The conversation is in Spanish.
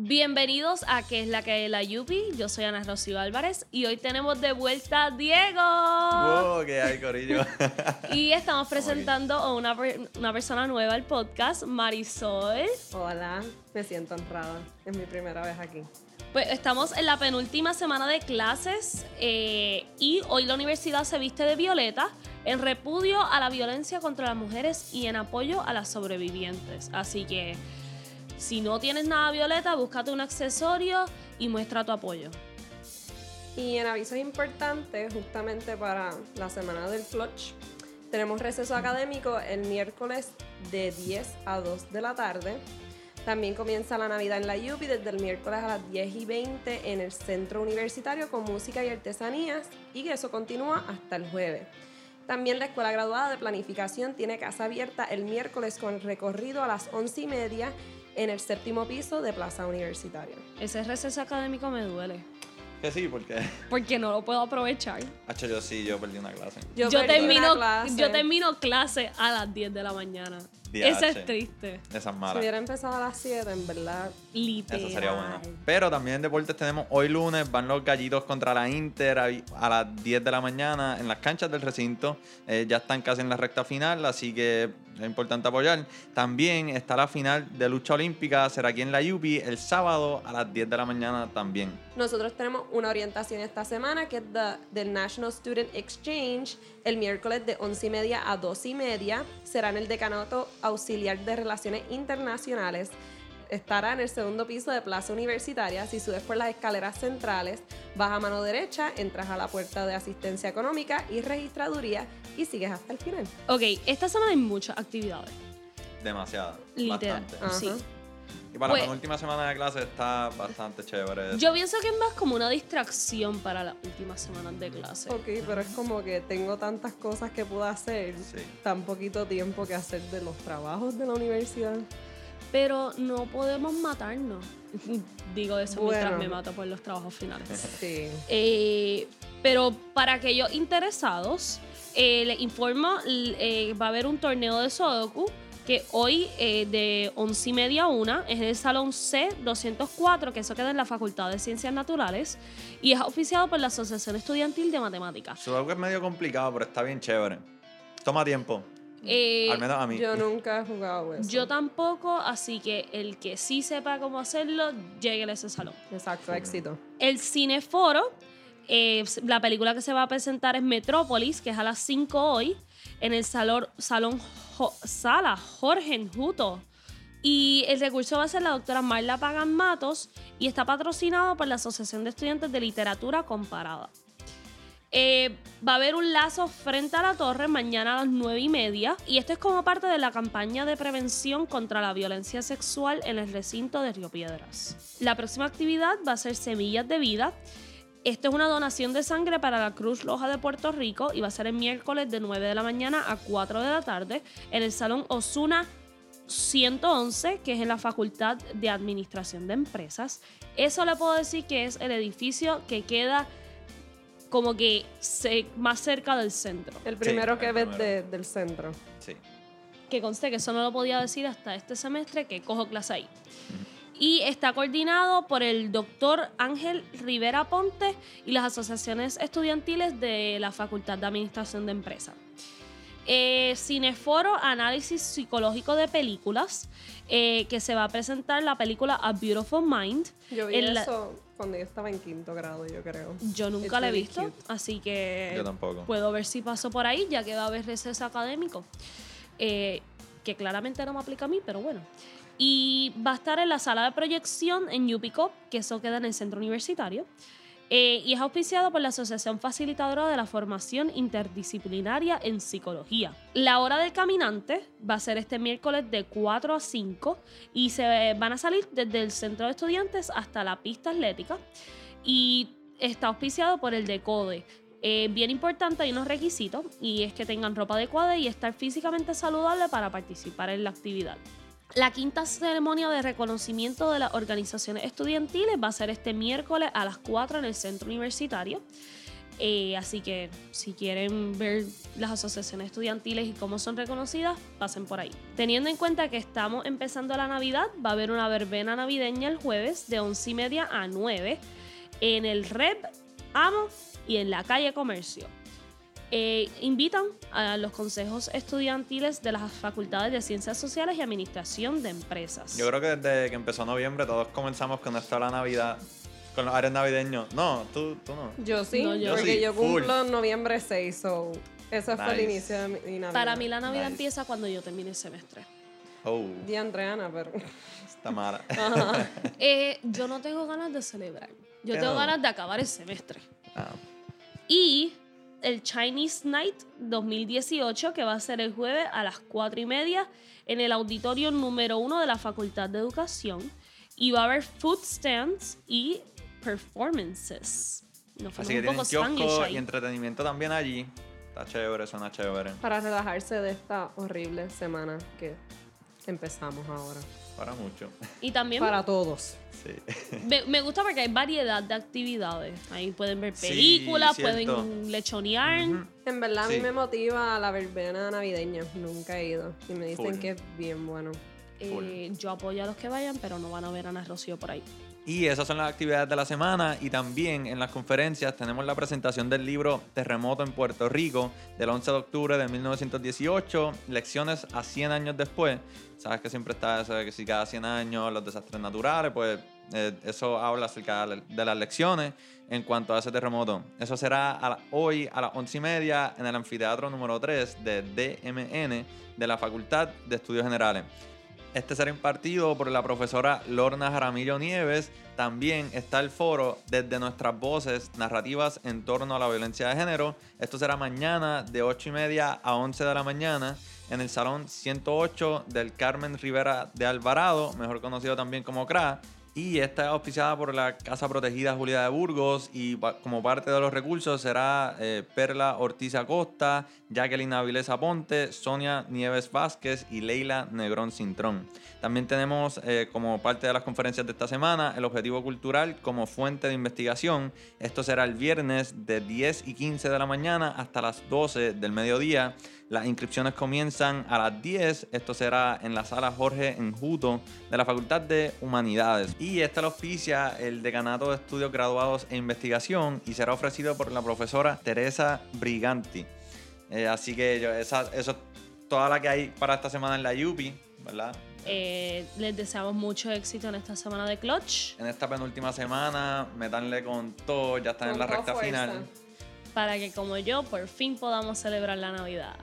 Bienvenidos a ¿Qué es la que es la Yupi? Yo soy Ana Rocío Álvarez y hoy tenemos de vuelta a Diego. Wow, ¿qué hay, Corillo? y estamos presentando a una, una persona nueva al podcast, Marisol. Hola, me siento honrada. Es mi primera vez aquí. Pues estamos en la penúltima semana de clases eh, y hoy la universidad se viste de violeta en repudio a la violencia contra las mujeres y en apoyo a las sobrevivientes. Así que si no tienes nada violeta, búscate un accesorio y muestra tu apoyo. Y en avisos importantes, justamente para la semana del clutch, tenemos receso académico el miércoles de 10 a 2 de la tarde. También comienza la Navidad en la UPI desde el miércoles a las 10 y 20 en el centro universitario con música y artesanías y eso continúa hasta el jueves. También la Escuela Graduada de Planificación tiene casa abierta el miércoles con recorrido a las 11 y media en el séptimo piso de Plaza Universitaria. Ese receso académico me duele. Que sí, ¿por qué? Porque no lo puedo aprovechar. Hacho, yo sí, yo perdí una clase. Yo, perdí termino, una clase. yo termino clase a las 10 de la mañana. Eso es triste. Esa es Si mala. hubiera empezado a las 7, en verdad. Literal. Eso sería bueno. Pero también en deportes tenemos hoy lunes, van los gallitos contra la Inter a, a las 10 de la mañana en las canchas del recinto. Eh, ya están casi en la recta final, así que es importante apoyar. También está la final de lucha olímpica, será aquí en la UPI el sábado a las 10 de la mañana también. Nosotros tenemos una orientación esta semana que es de- del National Student Exchange el miércoles de 11 y media a 12 y media. Será en el Decanato Auxiliar de Relaciones Internacionales. Estará en el segundo piso de Plaza Universitaria. Si subes por las escaleras centrales, vas a mano derecha, entras a la puerta de asistencia económica y registraduría y sigues hasta el final. Ok, esta semana hay muchas actividades. Demasiado. Literal. Bastante. Ajá. Sí. Y para Pues- la última semana de clase está bastante chévere. eso. Yo pienso que es más como una distracción para las últimas semanas de clase. Ok, pero es como que tengo tantas cosas que puedo hacer, Sí. tan poquito tiempo que hacer de los trabajos de la universidad. Pero no podemos matarnos. Digo eso mientras Bueno. me mato por los trabajos finales. Sí. Eh, pero para aquellos interesados, eh, les informo, eh, va a haber un torneo de Sudoku que hoy eh, de 11 y media a 1 es en el Salón C204, que eso queda en la Facultad de Ciencias Naturales, y es oficiado por la Asociación Estudiantil de Matemáticas. Sudoku es medio complicado, pero está bien chévere. Toma tiempo, Eh, al menos a mí. Yo nunca he jugado eso. yo tampoco, así que el que sí sepa cómo hacerlo, llegue a ese salón. Exacto, éxito. El Cineforo, eh, la película que se va a presentar es Metrópolis, que es a las 5 hoy, en el salón, Sala Jorge Enjuto. Y el recurso va a ser la doctora Marla Pagan Matos y está patrocinado por la Asociación de Estudiantes de Literatura Comparada. Eh, va a haber un lazo frente a la torre mañana a las 9 y media. Y esto es como parte de la campaña de prevención contra la violencia sexual en el recinto de Río Piedras. La próxima actividad va a ser Semillas de Vida. Esto es una donación de sangre para la Cruz Roja de Puerto Rico y va a ser el miércoles de 9 de la mañana a 4 de la tarde en el Salón Osuna 111, que es en la Facultad de Administración de Empresas. Eso le puedo decir que es el edificio que queda como que se- más cerca del centro. El primero que ves primero. de- del centro. Sí. Que conste que eso no lo podía decir hasta este semestre que cojo clase ahí. Y está coordinado por el doctor Ángel Rivera Ponte y las asociaciones estudiantiles de la Facultad de Administración de Empresas. Eh, Cineforo, análisis psicológico de películas, eh, que se va a presentar la película A Beautiful Mind. Yo vi En la- eso cuando yo estaba en quinto grado, yo creo. Yo nunca It's la he really visto, cute. así que Yo tampoco. puedo ver si paso por ahí, ya que va a haber receso académico, eh, que claramente no me aplica a mí, pero bueno. Y va a estar en la sala de proyección en UPICOP, que eso queda en el centro universitario. eh, y es auspiciado por la Asociación Facilitadora de la Formación Interdisciplinaria en Psicología. La hora del caminante va a ser este miércoles de 4 a 5 y se van a salir desde el centro de estudiantes hasta la pista atlética y está auspiciado por el DECODE. Eh, bien importante, hay unos requisitos y es que tengan ropa adecuada y estar físicamente saludable para participar en la actividad. La quinta ceremonia de reconocimiento de las organizaciones estudiantiles va a ser este miércoles a las 4 en el centro universitario. Eh, así que si quieren ver las asociaciones estudiantiles y cómo son reconocidas, pasen por ahí. Teniendo en cuenta que estamos empezando la Navidad, va a haber una verbena navideña el jueves de 11 y media a 9 en el REP Amo y en la calle Comercio. Eh, invitan a los consejos estudiantiles de las facultades de Ciencias Sociales y Administración de Empresas. Yo creo que desde que empezó noviembre todos comenzamos con esto de la Navidad, con los áreas navideños. No, tú, tú no. Yo sí, No, yo porque sí, yo cumplo en noviembre 6, so ese fue el Nice. inicio de mi Navidad. Para mí la Navidad Nice. empieza cuando yo termine el semestre. Oh, Di Andreana, pero... está mala. Ajá. Eh, yo no tengo ganas de celebrar. Yo ¿Qué tengo no? ganas de acabar el semestre. Ah, Y el Chinese Night 2018, que va a ser el jueves a las 4 y media en el auditorio número 1 de la Facultad de Educación. Y va a haber food stands y performances. Nos Así que un poco kiosco y entretenimiento también allí. Está chévere, suena chévere. Para relajarse de esta horrible semana que empezamos ahora. Para mucho. Y también Para todos. Sí. me, me gusta porque hay variedad de actividades. Ahí pueden ver películas, pueden lechonear. En verdad a mí me motiva la verbena navideña. Nunca he ido. Y me dicen Full. que es bien bueno. Eh, yo apoyo a los que vayan, pero no van a ver a Ana Rocío por ahí. Y esas son las actividades de la semana y también en las conferencias tenemos la presentación del libro Terremoto en Puerto Rico del 11 de octubre de 1918, lecciones a 100 años después. Sabes que siempre está eso de que si cada 100 años los desastres naturales, pues eh, eso habla acerca de las lecciones en cuanto a ese terremoto. Eso será a la- hoy a las 11 y media en el anfiteatro número 3 de DMN de la Facultad de Estudios Generales. Este será impartido por la profesora Lorna Jaramillo Nieves. También está el foro desde nuestras voces narrativas en torno a la violencia de género. Esto será mañana de 8 y media a 11 de la mañana en el Salón 108 del Carmen Rivera de Alvarado, mejor conocido también como CRA. Y esta es auspiciada por la Casa Protegida Julia de Burgos y como parte de los recursos será eh, Perla Ortiz Acosta, Jacqueline Avilés Aponte, Sonia Nieves Vázquez y Leila Negrón Cintrón. También tenemos eh, como parte de las conferencias de esta semana el objetivo cultural como fuente de investigación. Esto será el viernes de 10 y 15 de la mañana hasta las 12 del mediodía. Las inscripciones comienzan a las 10. Esto será en la sala Jorge Enjuto de la Facultad de Humanidades. Y esta lo auspicia el Decanato de Estudios Graduados e Investigación y será ofrecido por la profesora Teresa Briganti. Eh, así que yo- esa- eso es toda la que hay para esta semana en la UPI, ¿verdad? Eh, les deseamos mucho éxito en esta semana de Clutch En esta penúltima semana, metanle con todo, ya están en la recta fuerza. final. para que como yo por fin podamos celebrar la Navidad.